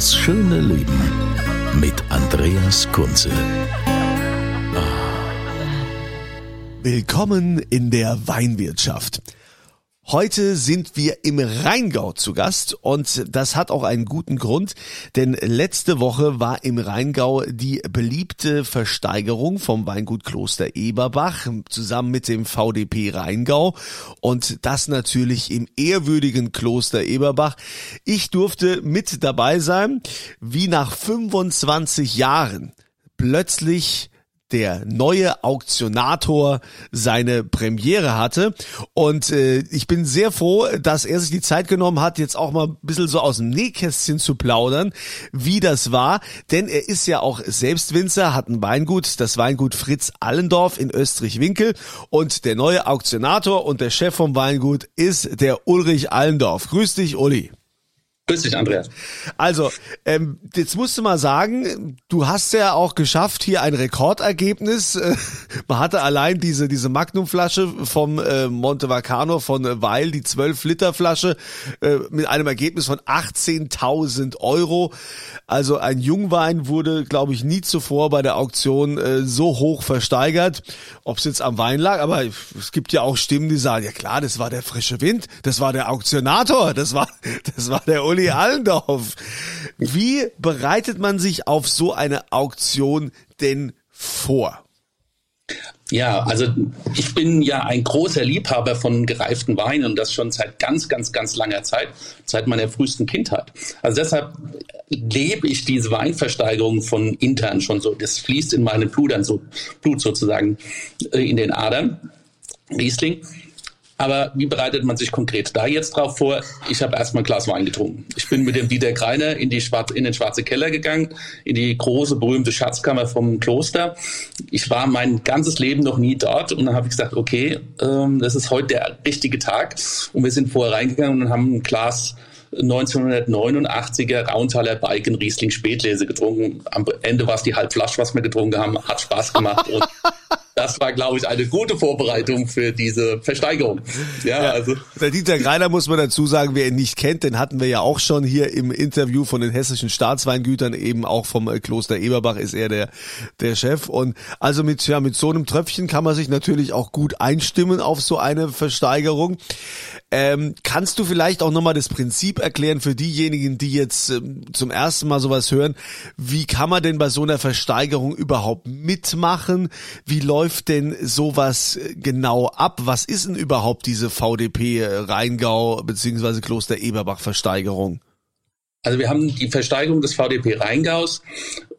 Das schöne Leben mit Andreas Kunze. Willkommen in der Weinwirtschaft. Heute sind wir im Rheingau zu Gast und das hat auch einen guten Grund, denn letzte Woche war im Rheingau die beliebte Versteigerung vom Weingut Kloster Eberbach zusammen mit dem VDP Rheingau und das natürlich im ehrwürdigen Kloster Eberbach. Ich durfte mit dabei sein, wie nach 25 Jahren plötzlich der neue Auktionator seine Premiere hatte. Und äh, ich bin sehr froh, dass er sich die Zeit genommen hat, jetzt auch mal ein bisschen so aus dem Nähkästchen zu plaudern, wie das war. Denn er ist ja auch selbst Winzer, hat ein Weingut, das Weingut Fritz Allendorf in Österreich-Winkel. Und der neue Auktionator und der Chef vom Weingut ist der Ulrich Allendorf. Grüß dich, Uli. Grüß dich, Andreas. Also, ähm, jetzt musst du mal sagen, du hast ja auch geschafft, hier ein Rekordergebnis. Äh, man hatte allein diese, diese Magnumflasche vom äh, Montevacano von Weil, die 12-Liter-Flasche, äh, mit einem Ergebnis von 18.000 Euro. Also ein Jungwein wurde, glaube ich, nie zuvor bei der Auktion äh, so hoch versteigert. Ob es jetzt am Wein lag, aber es gibt ja auch Stimmen, die sagen, ja klar, das war der frische Wind, das war der Auktionator, das war, das war der Uli Allendorf. Wie bereitet man sich auf so eine Auktion denn vor? Ja, also ich bin ja ein großer Liebhaber von gereiften Weinen und das schon seit ganz, ganz, ganz langer Zeit, seit meiner frühesten Kindheit. Also deshalb lebe ich diese Weinversteigerung von intern schon so. Das fließt in meine Blut, so, Blut sozusagen äh, in den Adern. Riesling. Aber wie bereitet man sich konkret da jetzt drauf vor? Ich habe erstmal ein Glas Wein getrunken. Ich bin mit dem Dieter Greiner in, die Schwarze, in den Schwarze Keller gegangen, in die große, berühmte Schatzkammer vom Kloster. Ich war mein ganzes Leben noch nie dort und dann habe ich gesagt, okay, ähm, das ist heute der richtige Tag. Und wir sind vorher reingegangen und haben ein Glas 1989er Rauntaler Balken Riesling Spätlese getrunken. Am Ende war es die Halbflasche, was wir getrunken haben. Hat Spaß gemacht. Das war, glaube ich, eine gute Vorbereitung für diese Versteigerung. Ja, ja, also. Der Dieter Greiner muss man dazu sagen, wer ihn nicht kennt, den hatten wir ja auch schon hier im Interview von den hessischen Staatsweingütern, eben auch vom äh, Kloster Eberbach ist er der, der Chef. Und also mit, ja, mit so einem Tröpfchen kann man sich natürlich auch gut einstimmen auf so eine Versteigerung. Ähm, kannst du vielleicht auch nochmal das Prinzip erklären für diejenigen, die jetzt ähm, zum ersten Mal sowas hören? Wie kann man denn bei so einer Versteigerung überhaupt mitmachen? Wie läuft denn sowas äh, genau ab? Was ist denn überhaupt diese VDP äh, Rheingau bzw. Kloster Eberbach Versteigerung? Also wir haben die Versteigerung des VDP Rheingaus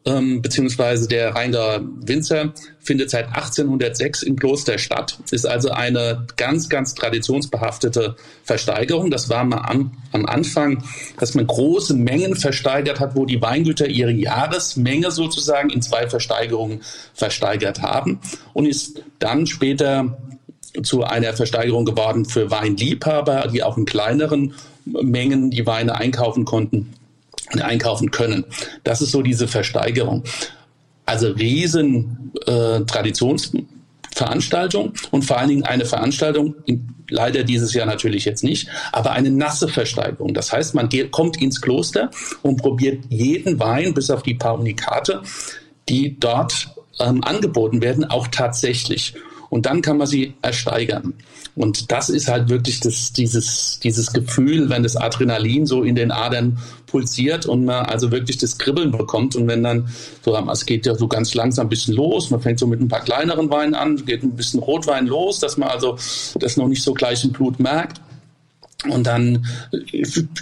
ähm, beziehungsweise der Rheingauer Winzer findet seit 1806 im Kloster statt. Ist also eine ganz, ganz traditionsbehaftete Versteigerung. Das war mal am, am Anfang, dass man große Mengen versteigert hat, wo die Weingüter ihre Jahresmenge sozusagen in zwei Versteigerungen versteigert haben und ist dann später zu einer Versteigerung geworden für Weinliebhaber, die auch in kleineren Mengen die Weine einkaufen konnten einkaufen können. Das ist so diese Versteigerung. Also riesen äh, Traditionsveranstaltung und vor allen Dingen eine Veranstaltung, leider dieses Jahr natürlich jetzt nicht, aber eine nasse Versteigerung. Das heißt, man geht, kommt ins Kloster und probiert jeden Wein, bis auf die paar Unikate, die dort ähm, angeboten werden, auch tatsächlich. Und dann kann man sie ersteigern. Und das ist halt wirklich das, dieses, dieses Gefühl, wenn das Adrenalin so in den Adern pulsiert und man also wirklich das Kribbeln bekommt. Und wenn dann, so, es geht ja so ganz langsam ein bisschen los, man fängt so mit ein paar kleineren Weinen an, geht ein bisschen Rotwein los, dass man also das noch nicht so gleich im Blut merkt. Und dann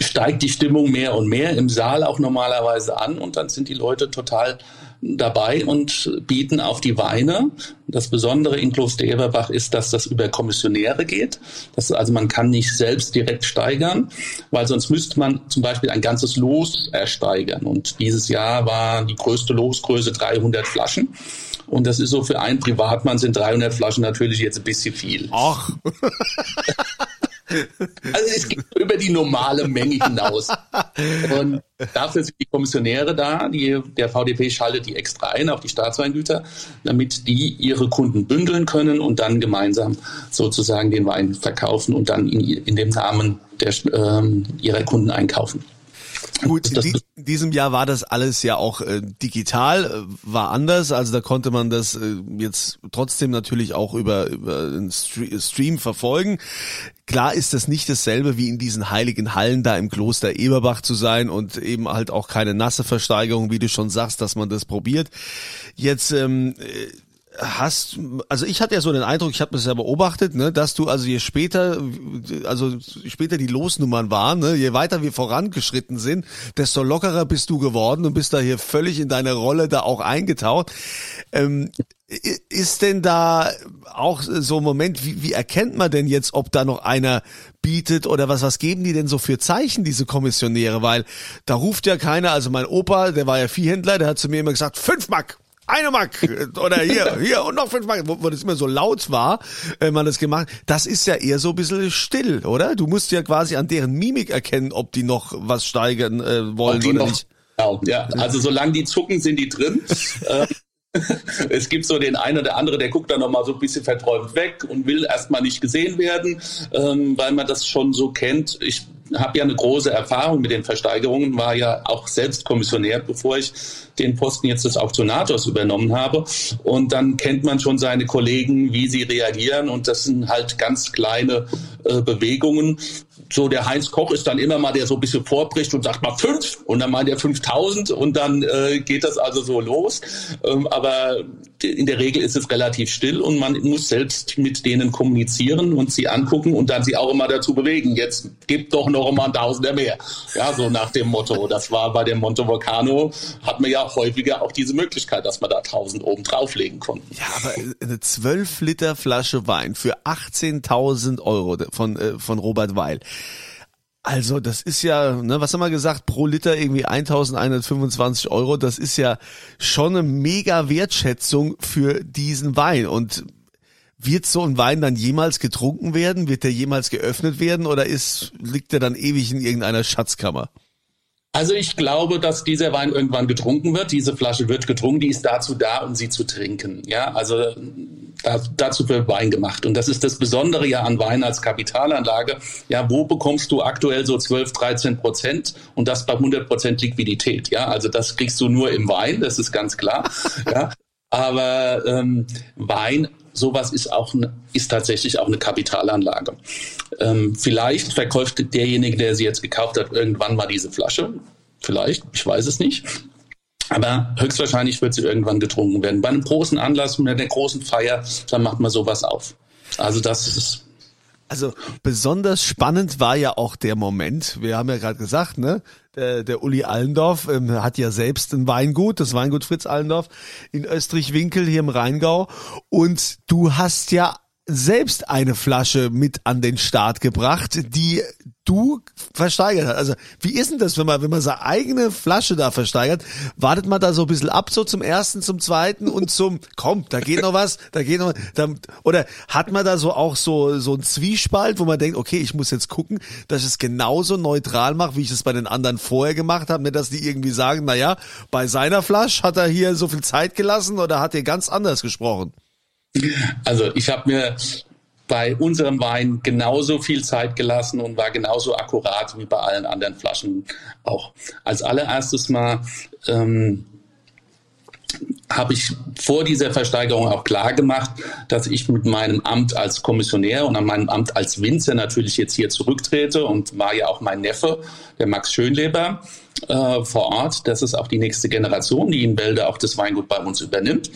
steigt die Stimmung mehr und mehr im Saal auch normalerweise an und dann sind die Leute total dabei und bieten auf die Weine. Das Besondere in Kloster Eberbach ist, dass das über Kommissionäre geht. Das, also man kann nicht selbst direkt steigern, weil sonst müsste man zum Beispiel ein ganzes Los ersteigern. Und dieses Jahr war die größte Losgröße 300 Flaschen. Und das ist so für einen Privatmann sind 300 Flaschen natürlich jetzt ein bisschen viel. Ach. Also es geht über die normale Menge hinaus. Und dafür sind die Kommissionäre da. Die, der VDP schaltet die extra ein auf die Staatsweingüter, damit die ihre Kunden bündeln können und dann gemeinsam sozusagen den Wein verkaufen und dann in, in dem Namen der, ähm, ihrer Kunden einkaufen. Gut, in, in, diesem Jahr war das alles ja auch äh, digital, äh, war anders. Also da konnte man das äh, jetzt trotzdem natürlich auch über, über einen Stream verfolgen. Klar ist das nicht dasselbe wie in diesen heiligen Hallen da im Kloster Eberbach zu sein und eben halt auch keine nasse Versteigerung, wie du schon sagst, dass man das probiert. Jetzt ähm, hast, also ich hatte ja so den Eindruck, ich habe das ja beobachtet, ne, dass du also je später, also später die Losnummern waren, ne, je weiter wir vorangeschritten sind, desto lockerer bist du geworden und bist da hier völlig in deine Rolle da auch eingetaucht. Ähm, ist denn da auch so ein Moment, wie, wie erkennt man denn jetzt, ob da noch einer bietet oder was, was geben die denn so für Zeichen, diese Kommissionäre? Weil da ruft ja keiner, also mein Opa, der war ja Viehhändler, der hat zu mir immer gesagt, fünf Mark, eine Mark oder hier, hier und noch fünf Mark, wo, wo das immer so laut war, wenn man das gemacht das ist ja eher so ein bisschen still, oder? Du musst ja quasi an deren Mimik erkennen, ob die noch was steigern äh, wollen oder noch, nicht. Ja, also solange die zucken, sind die drin. Ähm, es gibt so den einen oder andere, der guckt dann nochmal so ein bisschen verträumt weg und will erstmal nicht gesehen werden, ähm, weil man das schon so kennt. Ich habe ja eine große Erfahrung mit den Versteigerungen, war ja auch selbst Kommissionär, bevor ich den Posten jetzt des Auktionators übernommen habe. Und dann kennt man schon seine Kollegen, wie sie reagieren. Und das sind halt ganz kleine äh, Bewegungen. So der Heinz Koch ist dann immer mal, der so ein bisschen vorbricht und sagt mal fünf und dann meint er 5000 und dann äh, geht das also so los. Ähm, aber in der Regel ist es relativ still und man muss selbst mit denen kommunizieren und sie angucken und dann sie auch immer dazu bewegen. Jetzt gibt doch noch mal ein Tausender mehr. Ja, so nach dem Motto. Das war bei dem Monte Volcano, hat man ja häufiger auch diese Möglichkeit, dass man da 1000 oben drauflegen konnte. Ja, aber eine 12 Liter Flasche Wein für 18.000 Euro von, äh, von Robert Weil. Also das ist ja, ne, was haben wir gesagt, pro Liter irgendwie 1125 Euro. Das ist ja schon eine mega Wertschätzung für diesen Wein. Und wird so ein Wein dann jemals getrunken werden? Wird der jemals geöffnet werden oder ist, liegt der dann ewig in irgendeiner Schatzkammer? Also ich glaube, dass dieser Wein irgendwann getrunken wird. Diese Flasche wird getrunken. Die ist dazu da, um sie zu trinken. Ja, also da, dazu wird Wein gemacht. Und das ist das Besondere ja an Wein als Kapitalanlage. Ja, wo bekommst du aktuell so 12, 13 Prozent und das bei 100 Prozent Liquidität? Ja, also das kriegst du nur im Wein. Das ist ganz klar. ja, aber ähm, Wein sowas ist auch eine, ist tatsächlich auch eine Kapitalanlage. Ähm, vielleicht verkauft derjenige, der sie jetzt gekauft hat, irgendwann mal diese Flasche. Vielleicht, ich weiß es nicht. Aber höchstwahrscheinlich wird sie irgendwann getrunken werden. Bei einem großen Anlass, mit einer großen Feier, dann macht man sowas auf. Also das ist also besonders spannend war ja auch der Moment. Wir haben ja gerade gesagt, ne, der, der Uli Allendorf ähm, hat ja selbst ein Weingut, das Weingut Fritz Allendorf in Österreich-Winkel hier im Rheingau. Und du hast ja selbst eine Flasche mit an den Start gebracht, die du versteigert hast. Also wie ist denn das, wenn man, wenn man seine eigene Flasche da versteigert? Wartet man da so ein bisschen ab, so zum ersten, zum zweiten und zum, komm, da geht noch was, da geht noch, da, oder hat man da so auch so, so ein Zwiespalt, wo man denkt, okay, ich muss jetzt gucken, dass ich es genauso neutral mache, wie ich es bei den anderen vorher gemacht habe, nicht, dass die irgendwie sagen, na ja, bei seiner Flasche hat er hier so viel Zeit gelassen oder hat er ganz anders gesprochen? Also ich habe mir bei unserem Wein genauso viel Zeit gelassen und war genauso akkurat wie bei allen anderen Flaschen auch. Als allererstes mal ähm, habe ich vor dieser Versteigerung auch klar gemacht, dass ich mit meinem Amt als Kommissionär und an meinem Amt als Winzer natürlich jetzt hier zurücktrete und war ja auch mein Neffe, der Max Schönleber äh, vor Ort. Das ist auch die nächste Generation, die in Bälde auch das Weingut bei uns übernimmt.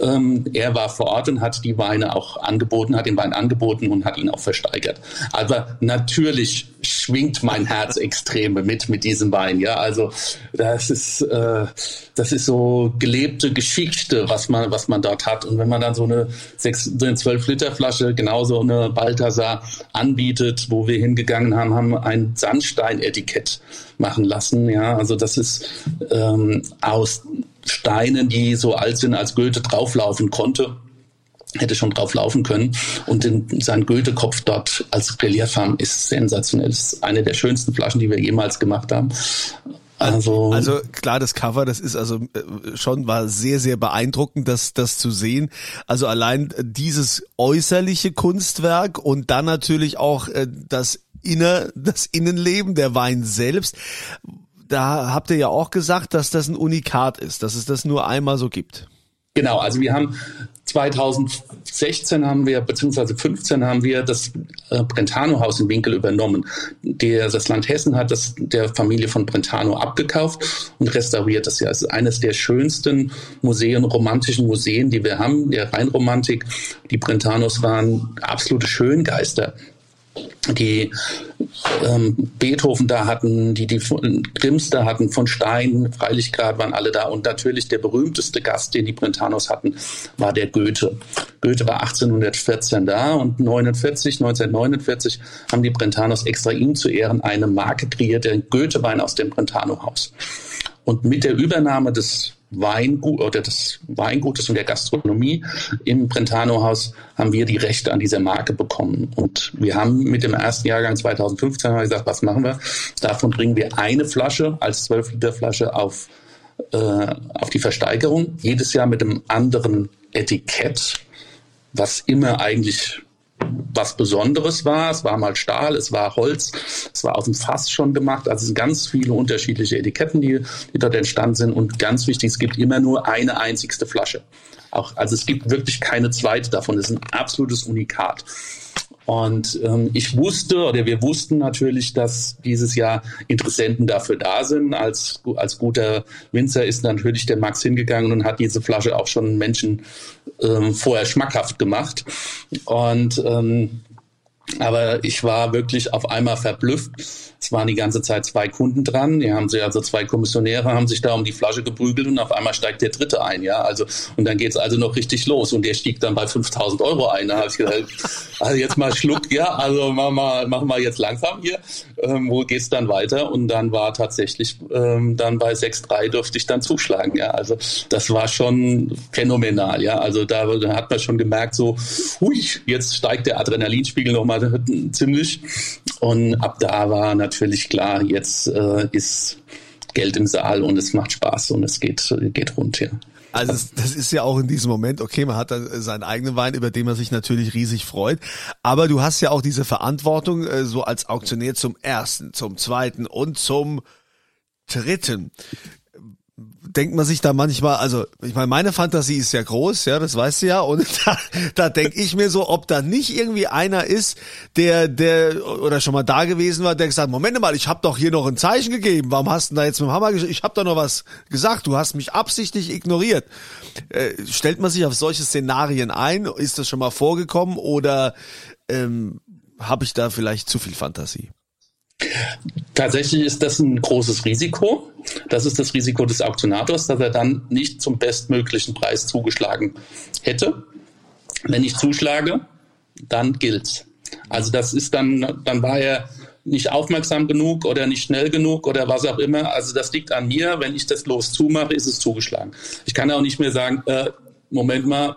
Ähm, er war vor Ort und hat die Weine auch angeboten, hat den Wein angeboten und hat ihn auch versteigert. Aber natürlich schwingt mein Herz extrem mit mit diesem Wein. Ja, also das ist äh, das ist so gelebte Geschichte, was man was man dort hat. Und wenn man dann so eine sechs, so eine zwölf Liter Flasche genauso eine Balthasar anbietet, wo wir hingegangen haben, haben ein Sandstein-Etikett machen lassen. Ja, also das ist ähm, aus Steinen, die so alt sind, als Goethe drauflaufen konnte hätte schon drauf laufen können. Und in, sein Goethe-Kopf dort als Relief haben, ist sensationell. Das ist eine der schönsten Flaschen, die wir jemals gemacht haben. Also, also klar, das Cover, das ist also äh, schon war sehr, sehr beeindruckend, das, das zu sehen. Also allein dieses äußerliche Kunstwerk und dann natürlich auch äh, das Inner, das Innenleben, der Wein selbst. Da habt ihr ja auch gesagt, dass das ein Unikat ist, dass es das nur einmal so gibt. Genau, also wir haben 2016 haben wir, beziehungsweise 15 haben wir das äh, Brentano-Haus in Winkel übernommen. Der, das Land Hessen hat das der Familie von Brentano abgekauft und restauriert das ja. Es ist eines der schönsten Museen, romantischen Museen, die wir haben, der Rheinromantik. Die Brentanos waren absolute Schöngeister die ähm, Beethoven da hatten, die die Grimms da hatten, von Stein, Freilichgrad waren alle da und natürlich der berühmteste Gast, den die Brentanos hatten, war der Goethe. Goethe war 1814 da und 49, 1949 haben die Brentanos extra ihm zu Ehren eine Marke kreiert, der Goethe-Wein aus dem Brentano-Haus. Und mit der Übernahme des Weingut oder des Weingutes und der Gastronomie im Brentano-Haus haben wir die Rechte an dieser Marke bekommen. Und wir haben mit dem ersten Jahrgang 2015 gesagt, was machen wir? Davon bringen wir eine Flasche als 12 Liter Flasche auf, äh, auf die Versteigerung. Jedes Jahr mit einem anderen Etikett, was immer eigentlich was Besonderes war. Es war mal Stahl, es war Holz, es war aus dem Fass schon gemacht. Also es sind ganz viele unterschiedliche Etiketten, die, die dort entstanden sind. Und ganz wichtig, es gibt immer nur eine einzigste Flasche. Auch, also es gibt wirklich keine zweite davon. Es ist ein absolutes Unikat. Und ähm, ich wusste oder wir wussten natürlich, dass dieses Jahr Interessenten dafür da sind. Als, als guter Winzer ist natürlich der Max hingegangen und hat diese Flasche auch schon Menschen ähm, vorher schmackhaft gemacht. Und ähm, aber ich war wirklich auf einmal verblüfft. Es waren die ganze Zeit zwei Kunden dran. Die haben sich also zwei Kommissionäre haben sich da um die Flasche geprügelt und auf einmal steigt der dritte ein, ja. Also und dann geht's also noch richtig los und der stieg dann bei 5000 Euro ein. Da habe ich gesagt, also jetzt mal Schluck, ja. Also machen wir, machen wir jetzt langsam hier. Ähm, wo geht's dann weiter? Und dann war tatsächlich ähm, dann bei 6,3 durfte ich dann zuschlagen, ja. Also das war schon phänomenal, ja. Also da, da hat man schon gemerkt, so, hui, jetzt steigt der Adrenalinspiegel nochmal ziemlich. Und ab da war natürlich klar, jetzt äh, ist Geld im Saal und es macht Spaß und es geht, geht rund, ja. Also das ist ja auch in diesem Moment, okay, man hat dann seinen eigenen Wein, über den man sich natürlich riesig freut, aber du hast ja auch diese Verantwortung, so als Auktionär zum ersten, zum zweiten und zum dritten denkt man sich da manchmal, also ich meine, meine Fantasie ist ja groß, ja, das weißt du ja, und da, da denke ich mir so, ob da nicht irgendwie einer ist, der, der oder schon mal da gewesen war, der gesagt, Moment mal, ich habe doch hier noch ein Zeichen gegeben, warum hast du da jetzt mit dem Hammer? Ich habe da noch was gesagt, du hast mich absichtlich ignoriert. Äh, stellt man sich auf solche Szenarien ein? Ist das schon mal vorgekommen oder ähm, habe ich da vielleicht zu viel Fantasie? Tatsächlich ist das ein großes Risiko. Das ist das Risiko des Auktionators, dass er dann nicht zum bestmöglichen Preis zugeschlagen hätte. Wenn ich zuschlage, dann gilt's. Also das ist dann, dann war er nicht aufmerksam genug oder nicht schnell genug oder was auch immer. Also das liegt an mir. Wenn ich das los zumache, ist es zugeschlagen. Ich kann auch nicht mehr sagen, äh, Moment mal,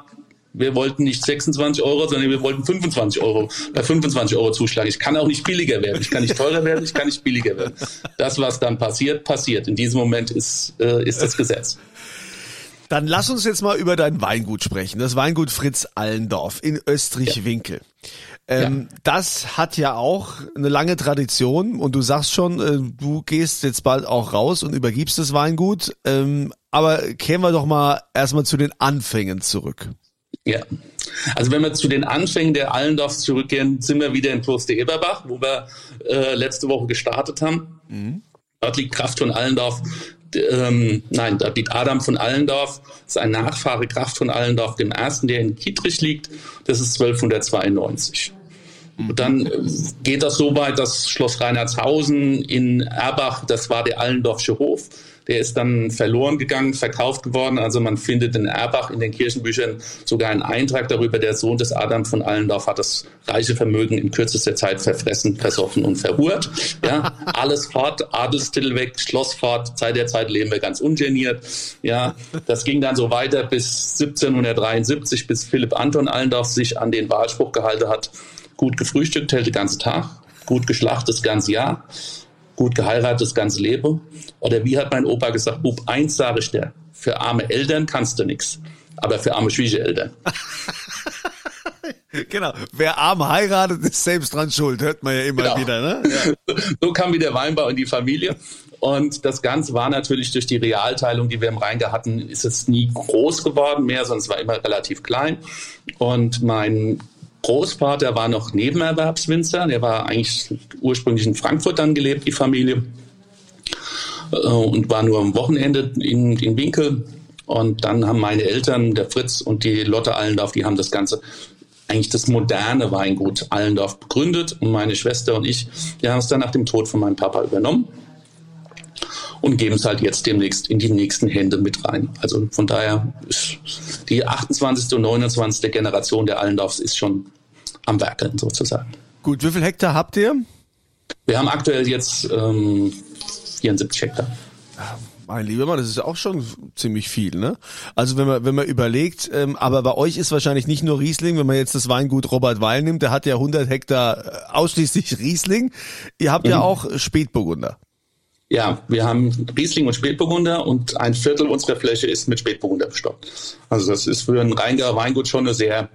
wir wollten nicht 26 Euro, sondern wir wollten 25 Euro, bei 25 Euro zuschlagen. Ich kann auch nicht billiger werden. Ich kann nicht teurer werden, ich kann nicht billiger werden. Das, was dann passiert, passiert. In diesem Moment ist, äh, ist das Gesetz. Dann lass uns jetzt mal über dein Weingut sprechen. Das Weingut Fritz Allendorf in Österreich-Winkel. Ähm, ja. Das hat ja auch eine lange Tradition und du sagst schon, äh, du gehst jetzt bald auch raus und übergibst das Weingut. Ähm, aber kehren wir doch mal erstmal zu den Anfängen zurück. Ja, also wenn wir zu den Anfängen der Allendorfs zurückgehen, sind wir wieder in Kloster Eberbach, wo wir äh, letzte Woche gestartet haben. Mhm. Dort liegt Kraft von Allendorf, ähm, nein, dort liegt Adam von Allendorf, das ist ein Nachfahre Kraft von Allendorf, dem ersten, der in Kietrich liegt, das ist 1292. Dann äh, geht das so weit, dass Schloss Reinhardshausen in Erbach, das war der Allendorfsche Hof, der ist dann verloren gegangen, verkauft geworden. Also man findet in Erbach in den Kirchenbüchern sogar einen Eintrag darüber, der Sohn des Adam von Allendorf hat das reiche Vermögen in kürzester Zeit verfressen, versoffen und verhurt. Ja, alles fort, Adelstitel weg, Schloss fort, seit der Zeit leben wir ganz ungeniert. Ja, das ging dann so weiter bis 1773, bis Philipp Anton Allendorf sich an den Wahlspruch gehalten hat, gut gefrühstückt hält den ganzen Tag, gut geschlachtet das ganze Jahr gut geheiratet das ganze Leben. Oder wie hat mein Opa gesagt, Bub, eins sage ich dir, für arme Eltern kannst du nichts, aber für arme Schwiegereltern. genau, wer arm heiratet, ist selbst dran schuld, hört man ja immer genau. wieder. Ne? Ja. So kam wieder Weinbau in die Familie. Und das Ganze war natürlich durch die Realteilung, die wir im Rheingau hatten, ist es nie groß geworden mehr, sondern es war immer relativ klein. Und mein Großvater war noch Nebenerwerbswinzer. Der war eigentlich ursprünglich in Frankfurt dann gelebt, die Familie. Äh, und war nur am Wochenende in, in Winkel. Und dann haben meine Eltern, der Fritz und die Lotte Allendorf, die haben das Ganze eigentlich das moderne Weingut Allendorf begründet. Und meine Schwester und ich, die haben es dann nach dem Tod von meinem Papa übernommen und geben es halt jetzt demnächst in die nächsten Hände mit rein. Also von daher die 28. und 29. Generation der Allendorfs ist schon am Werkeln sozusagen. Gut, wie viel Hektar habt ihr? Wir haben aktuell jetzt ähm, 74 Hektar. Mein lieber Mann, das ist auch schon ziemlich viel, ne? Also wenn man wenn man überlegt, ähm, aber bei euch ist wahrscheinlich nicht nur Riesling, wenn man jetzt das Weingut Robert Weil nimmt, der hat ja 100 Hektar äh, ausschließlich Riesling. Ihr habt mhm. ja auch Spätburgunder. Ja, wir haben Riesling und Spätburgunder und ein Viertel unserer Fläche ist mit Spätburgunder bestockt. Also das ist für ein Rheingauer Weingut schon eine sehr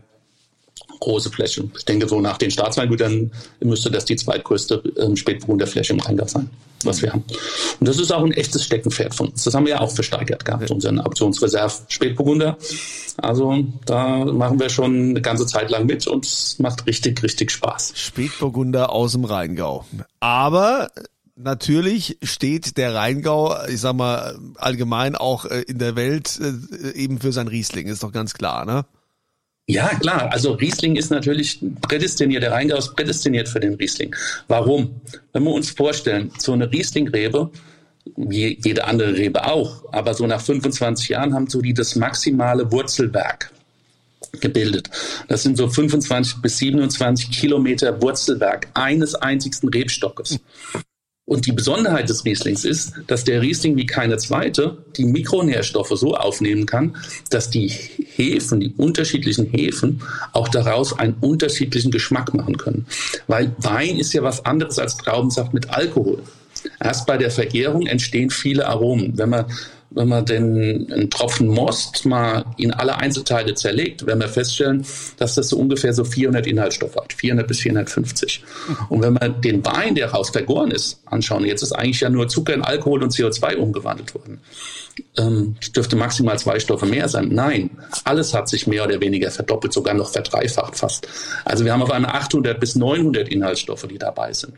große Fläche. Ich denke, so nach den Staatsweingütern müsste das die zweitgrößte ähm, Spätburgunderfläche im Rheingau sein, was wir haben. Und das ist auch ein echtes Steckenpferd von uns. Das haben wir ja auch versteigert gehabt, unseren Auktionsreserve Spätburgunder. Also da machen wir schon eine ganze Zeit lang mit und es macht richtig, richtig Spaß. Spätburgunder aus dem Rheingau. Aber Natürlich steht der Rheingau, ich sag mal, allgemein auch äh, in der Welt äh, eben für sein Riesling, ist doch ganz klar, ne? Ja, klar. Also Riesling ist natürlich prädestiniert. Der Rheingau ist prädestiniert für den Riesling. Warum? Wenn wir uns vorstellen, so eine Rieslingrebe, wie jede andere Rebe auch, aber so nach 25 Jahren haben so die das maximale Wurzelwerk gebildet. Das sind so 25 bis 27 Kilometer Wurzelwerk eines einzigsten Rebstockes. Und die Besonderheit des Rieslings ist, dass der Riesling wie keine zweite die Mikronährstoffe so aufnehmen kann, dass die Hefen, die unterschiedlichen Hefen, auch daraus einen unterschiedlichen Geschmack machen können. Weil Wein ist ja was anderes als Traubensaft mit Alkohol. Erst bei der Vergärung entstehen viele Aromen. Wenn man wenn man den einen Tropfen Most mal in alle Einzelteile zerlegt, werden wir feststellen, dass das so ungefähr so 400 Inhaltsstoffe hat, 400 bis 450. Und wenn man den Wein, der raus vergoren ist, anschauen, jetzt ist eigentlich ja nur Zucker in Alkohol und CO2 umgewandelt worden. Ähm, dürfte maximal zwei Stoffe mehr sein. Nein, alles hat sich mehr oder weniger verdoppelt, sogar noch verdreifacht fast. Also wir haben auf einmal 800 bis 900 Inhaltsstoffe, die dabei sind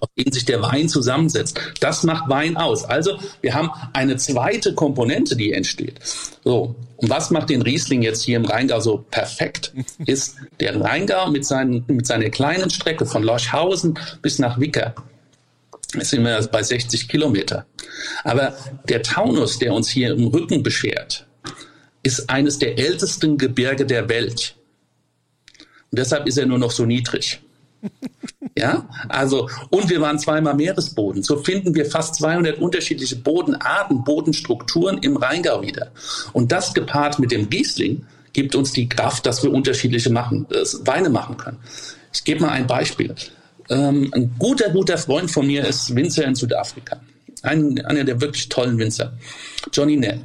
auf denen sich der Wein zusammensetzt. Das macht Wein aus. Also wir haben eine zweite Komponente, die entsteht. So, und was macht den Riesling jetzt hier im Rheingau so perfekt? Ist der Rheingau mit, seinen, mit seiner kleinen Strecke von Lorschhausen bis nach Wicker. Jetzt sind wir bei 60 Kilometer. Aber der Taunus, der uns hier im Rücken beschert, ist eines der ältesten Gebirge der Welt. Und deshalb ist er nur noch so niedrig. Ja, also, und wir waren zweimal Meeresboden. So finden wir fast 200 unterschiedliche Bodenarten, Bodenstrukturen im Rheingau wieder. Und das gepaart mit dem Riesling gibt uns die Kraft, dass wir unterschiedliche machen, äh, Weine machen können. Ich gebe mal ein Beispiel. Ähm, ein guter, guter Freund von mir ist Winzer in Südafrika. Ein, einer der wirklich tollen Winzer. Johnny Nell.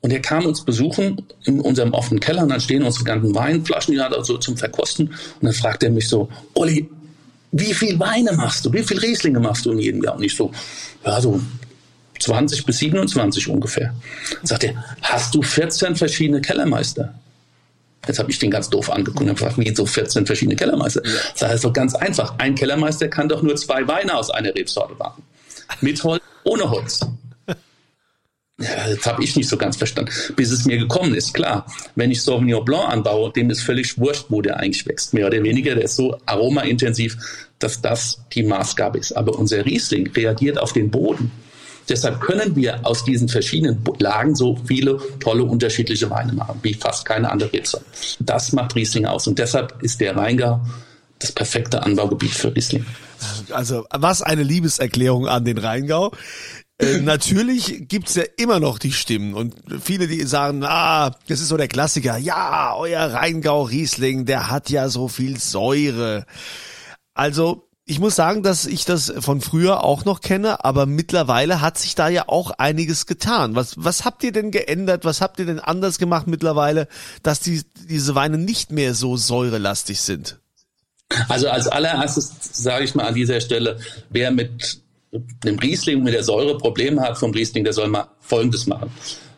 Und er kam uns besuchen in unserem offenen Keller und dann stehen unsere ganzen Weinflaschen ja da so zum Verkosten. Und dann fragt er mich so, Olli, wie viel Weine machst du? Wie viel Rieslinge machst du in jedem Jahr? Und ich so, ja, so 20 bis 27 ungefähr. Dann sagt er, hast du 14 verschiedene Kellermeister? Jetzt habe ich den ganz doof angeguckt und gefragt, wie so 14 verschiedene Kellermeister? Das heißt doch ganz einfach. Ein Kellermeister kann doch nur zwei Weine aus einer Rebsorte machen. Mit Holz, ohne Holz. Ja, das habe ich nicht so ganz verstanden, bis es mir gekommen ist. Klar, wenn ich Sauvignon Blanc anbaue, dem ist völlig wurscht, wo der eigentlich wächst. Mehr oder weniger, der ist so aromaintensiv, dass das die Maßgabe ist. Aber unser Riesling reagiert auf den Boden. Deshalb können wir aus diesen verschiedenen Lagen so viele tolle unterschiedliche Weine machen, wie fast keine andere Rebsorte. Das macht Riesling aus. Und deshalb ist der Rheingau das perfekte Anbaugebiet für Riesling. Also was eine Liebeserklärung an den Rheingau. Äh, natürlich gibt's ja immer noch die Stimmen und viele, die sagen, ah, das ist so der Klassiker, ja, euer Rheingau Riesling, der hat ja so viel Säure. Also ich muss sagen, dass ich das von früher auch noch kenne, aber mittlerweile hat sich da ja auch einiges getan. Was, was habt ihr denn geändert? Was habt ihr denn anders gemacht mittlerweile, dass die, diese Weine nicht mehr so säurelastig sind? Also als allererstes sage ich mal an dieser Stelle, wer mit dem Riesling mit der Säure Probleme hat vom Riesling, der soll mal Folgendes machen.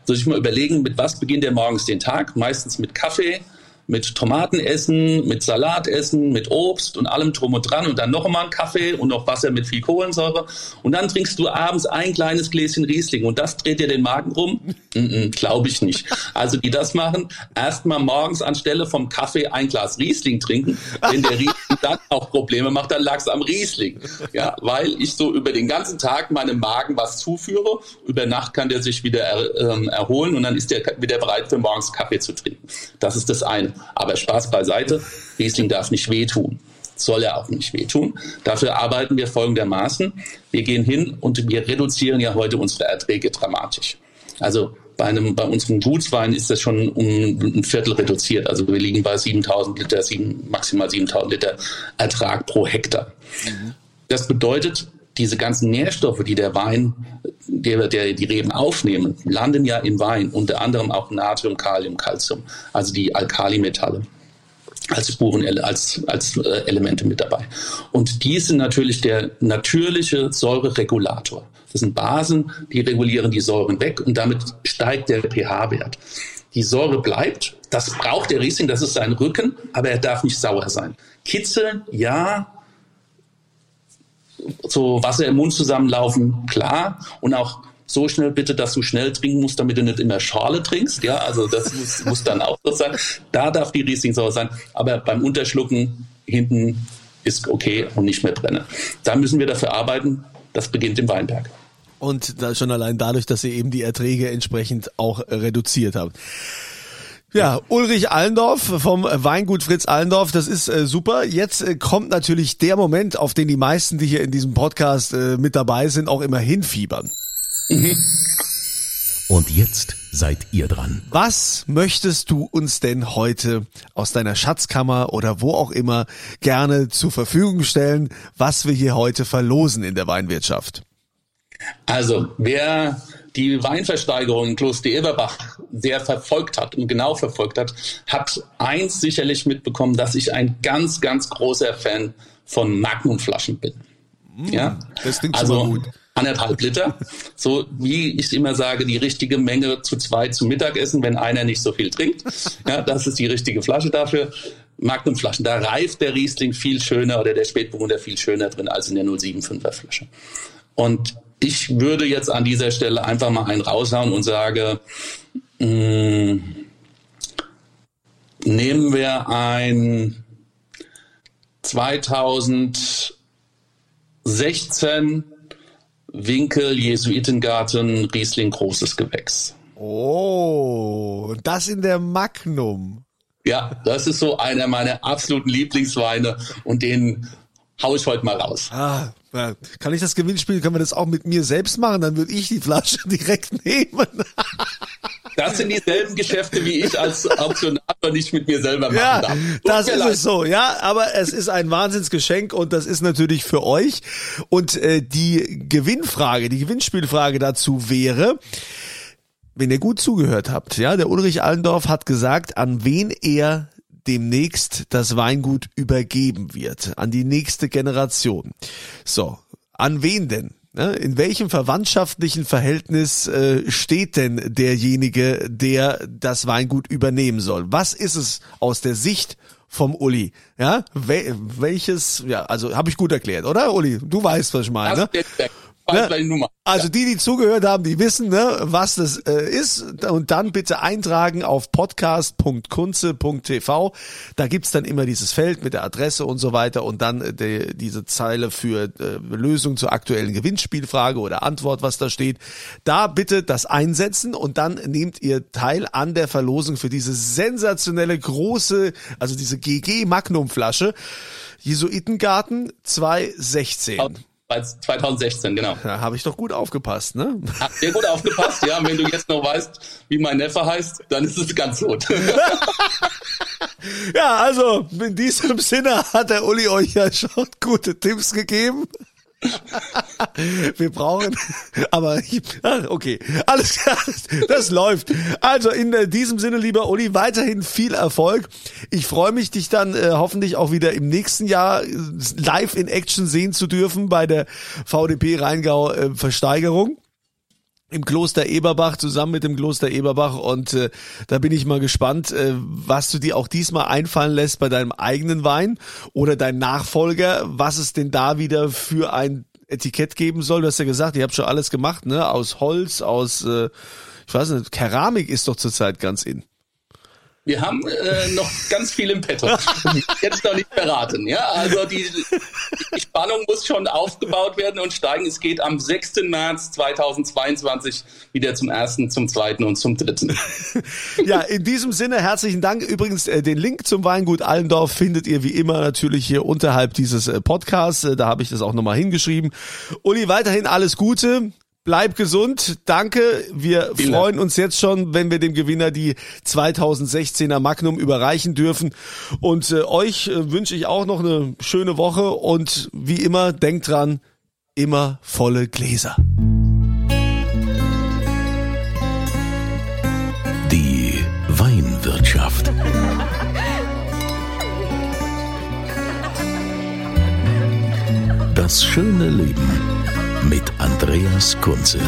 Soll sich mal überlegen, mit was beginnt er morgens den Tag? Meistens mit Kaffee, mit Tomaten essen, mit Salat essen, mit Obst und allem drum und dran und dann noch einmal einen Kaffee und noch Wasser mit viel Kohlensäure und dann trinkst du abends ein kleines Gläschen Riesling und das dreht dir den Magen rum? Mm -mm, Glaube ich nicht. Also die das machen, erstmal morgens anstelle vom Kaffee ein Glas Riesling trinken. Wenn der Riesling dann auch Probleme macht, dann lag es am Riesling. Ja, weil ich so über den ganzen Tag meinem Magen was zuführe. Über Nacht kann der sich wieder er, ähm, erholen und dann ist der wieder bereit für morgens Kaffee zu trinken. Das ist das eine. Aber Spaß beiseite, Riesling darf nicht wehtun. Soll er auch nicht wehtun. Dafür arbeiten wir folgendermaßen. Wir gehen hin und wir reduzieren ja heute unsere Erträge dramatisch. Also bei, einem, bei unserem Gutswein ist das schon um ein Viertel reduziert. Also wir liegen bei 7000 Liter, sieben, maximal 7000 Liter Ertrag pro Hektar. Mhm. Das bedeutet, diese ganzen Nährstoffe, die der Wein, der, der die Reben aufnehmen, landen ja im Wein, unter anderem auch Natrium, Kalium, Calcium, also die Alkalimetalle als Spuren, als, als äh, Elemente mit dabei. Und die sind natürlich der natürliche Säureregulator. Das sind Basen, die regulieren die Säuren weg und damit steigt der pH-Wert. Die Säure bleibt, das braucht der Riesling, das ist sein Rücken, aber er darf nicht sauer sein. Kitzeln, ja, so Wasser im Mund zusammenlaufen, klar. Und auch so schnell bitte, dass du schnell trinken musst, damit du nicht immer Schale trinkst. Ja, also das muss, muss dann auch so sein. Da darf die Rieslingsauer sein. Aber beim Unterschlucken hinten ist okay und nicht mehr brennen. Da müssen wir dafür arbeiten. Das beginnt im Weinberg. Und schon allein dadurch, dass ihr eben die Erträge entsprechend auch reduziert habt. Ja, Ulrich Allendorf vom Weingut Fritz Allendorf, das ist äh, super. Jetzt äh, kommt natürlich der Moment, auf den die meisten, die hier in diesem Podcast äh, mit dabei sind, auch immer hinfiebern. Mhm. Und jetzt seid ihr dran. Was möchtest du uns denn heute aus deiner Schatzkammer oder wo auch immer gerne zur Verfügung stellen, was wir hier heute verlosen in der Weinwirtschaft? Also, wer die Weinversteigerung in Kloster Eberbach sehr verfolgt hat und genau verfolgt hat, hat eins sicherlich mitbekommen, dass ich ein ganz, ganz großer Fan von Magnumflaschen bin. Mm, ja, das klingt also, schon gut anderthalb Liter. So wie ich immer sage, die richtige Menge zu zweit zum Mittagessen, wenn einer nicht so viel trinkt. Ja, das ist die richtige Flasche dafür. Magnumflaschen, da reift der Riesling viel schöner oder der Spätburgunder viel schöner drin als in der 075er Flasche. Und ich würde jetzt an dieser Stelle einfach mal einen raushauen und sage, mh, mm, nehmen wir ein 2016 Winkel Jesuitengarten Riesling großes Gewächs. Oh, das in der Magnum. Ja, das ist so einer meiner absoluten Lieblingsweine und den hau ich heute mal raus. Ah, kann ich das Gewinnspiel, können wir das auch mit mir selbst machen? Dann würde ich die Flasche direkt nehmen. Das sind dieselben Geschäfte, wie ich als Auktionator nicht mit mir selber machen ja, darf. Das ist es so, ja. Aber es ist ein Wahnsinnsgeschenk und das ist natürlich für euch. Und äh, die Gewinnfrage, die Gewinnspielfrage dazu wäre, wenn ihr gut zugehört habt, ja, der Ulrich Allendorf hat gesagt, an wen er demnächst das Weingut übergeben wird, an die nächste Generation. So, an wen denn? In welchem verwandtschaftlichen Verhältnis äh, steht denn derjenige, der das Weingut übernehmen soll? Was ist es aus der Sicht vom Uli? Ja, Wel welches? Ja, also habe ich gut erklärt, oder Uli? Du weißt, was ich meine. Ne? Welche Nummer. Also die, die zugehört haben, die wissen, ne, was das äh, ist. Und dann bitte eintragen auf podcast.kunze.tv. Da gibt's dann immer dieses Feld mit der Adresse und so weiter und dann äh, die, diese Zeile für äh, Lösung zur aktuellen Gewinnspielfrage oder Antwort, was da steht. Da bitte das einsetzen und dann nehmt ihr teil an der Verlosung für diese sensationelle große, also diese GG Magnum Flasche. Jesuitengarten 216. 2016, genau. Da habe ich doch gut aufgepasst, ne? Hab sehr gut aufgepasst, ja. Wenn du jetzt noch weißt, wie mein Neffe heißt, dann ist es ganz gut. ja, also in diesem Sinne hat der Uli euch ja schon gute Tipps gegeben. Wir brauchen, aber okay, alles klar, das läuft. Also in äh, diesem Sinne, lieber Uli, weiterhin viel Erfolg. Ich freue mich, dich dann äh, hoffentlich auch wieder im nächsten Jahr äh, live in Action sehen zu dürfen bei der VDP Rheingau äh, Versteigerung im Kloster Eberbach zusammen mit dem Kloster Eberbach und äh, da bin ich mal gespannt, äh, was du dir auch diesmal einfallen lässt bei deinem eigenen Wein oder dein Nachfolger, was es denn da wieder für ein Etikett geben soll. Du hast ja gesagt, ihr habt schon alles gemacht, ne? Aus Holz, aus äh, ich weiß nicht, Keramik ist doch zurzeit ganz in. Wir haben äh, noch ganz viel im Petto. Jetzt noch nicht verraten. Ja, also die, die Spannung muss schon aufgebaut werden und steigen. Es geht am 6. März 2022 wieder zum ersten, zum zweiten und zum dritten. Ja, in diesem Sinne herzlichen Dank. Übrigens, äh, den Link zum Weingut Allendorf findet ihr wie immer natürlich hier unterhalb dieses äh, Podcasts. Äh, da habe ich das auch nochmal hingeschrieben. Uli, weiterhin alles Gute. Bleib gesund, danke. Wir Vielen freuen uns jetzt schon, wenn wir dem Gewinner die 2016er Magnum überreichen dürfen. Und äh, euch äh, wünsche ich auch noch eine schöne Woche und wie immer, denkt dran, immer volle Gläser. Die Weinwirtschaft. Das schöne Leben mit Andreas Kunze.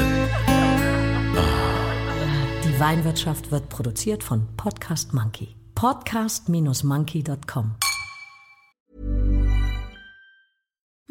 Die Weinwirtschaft wird produziert von Podcast Monkey. Podcast-monkey.com.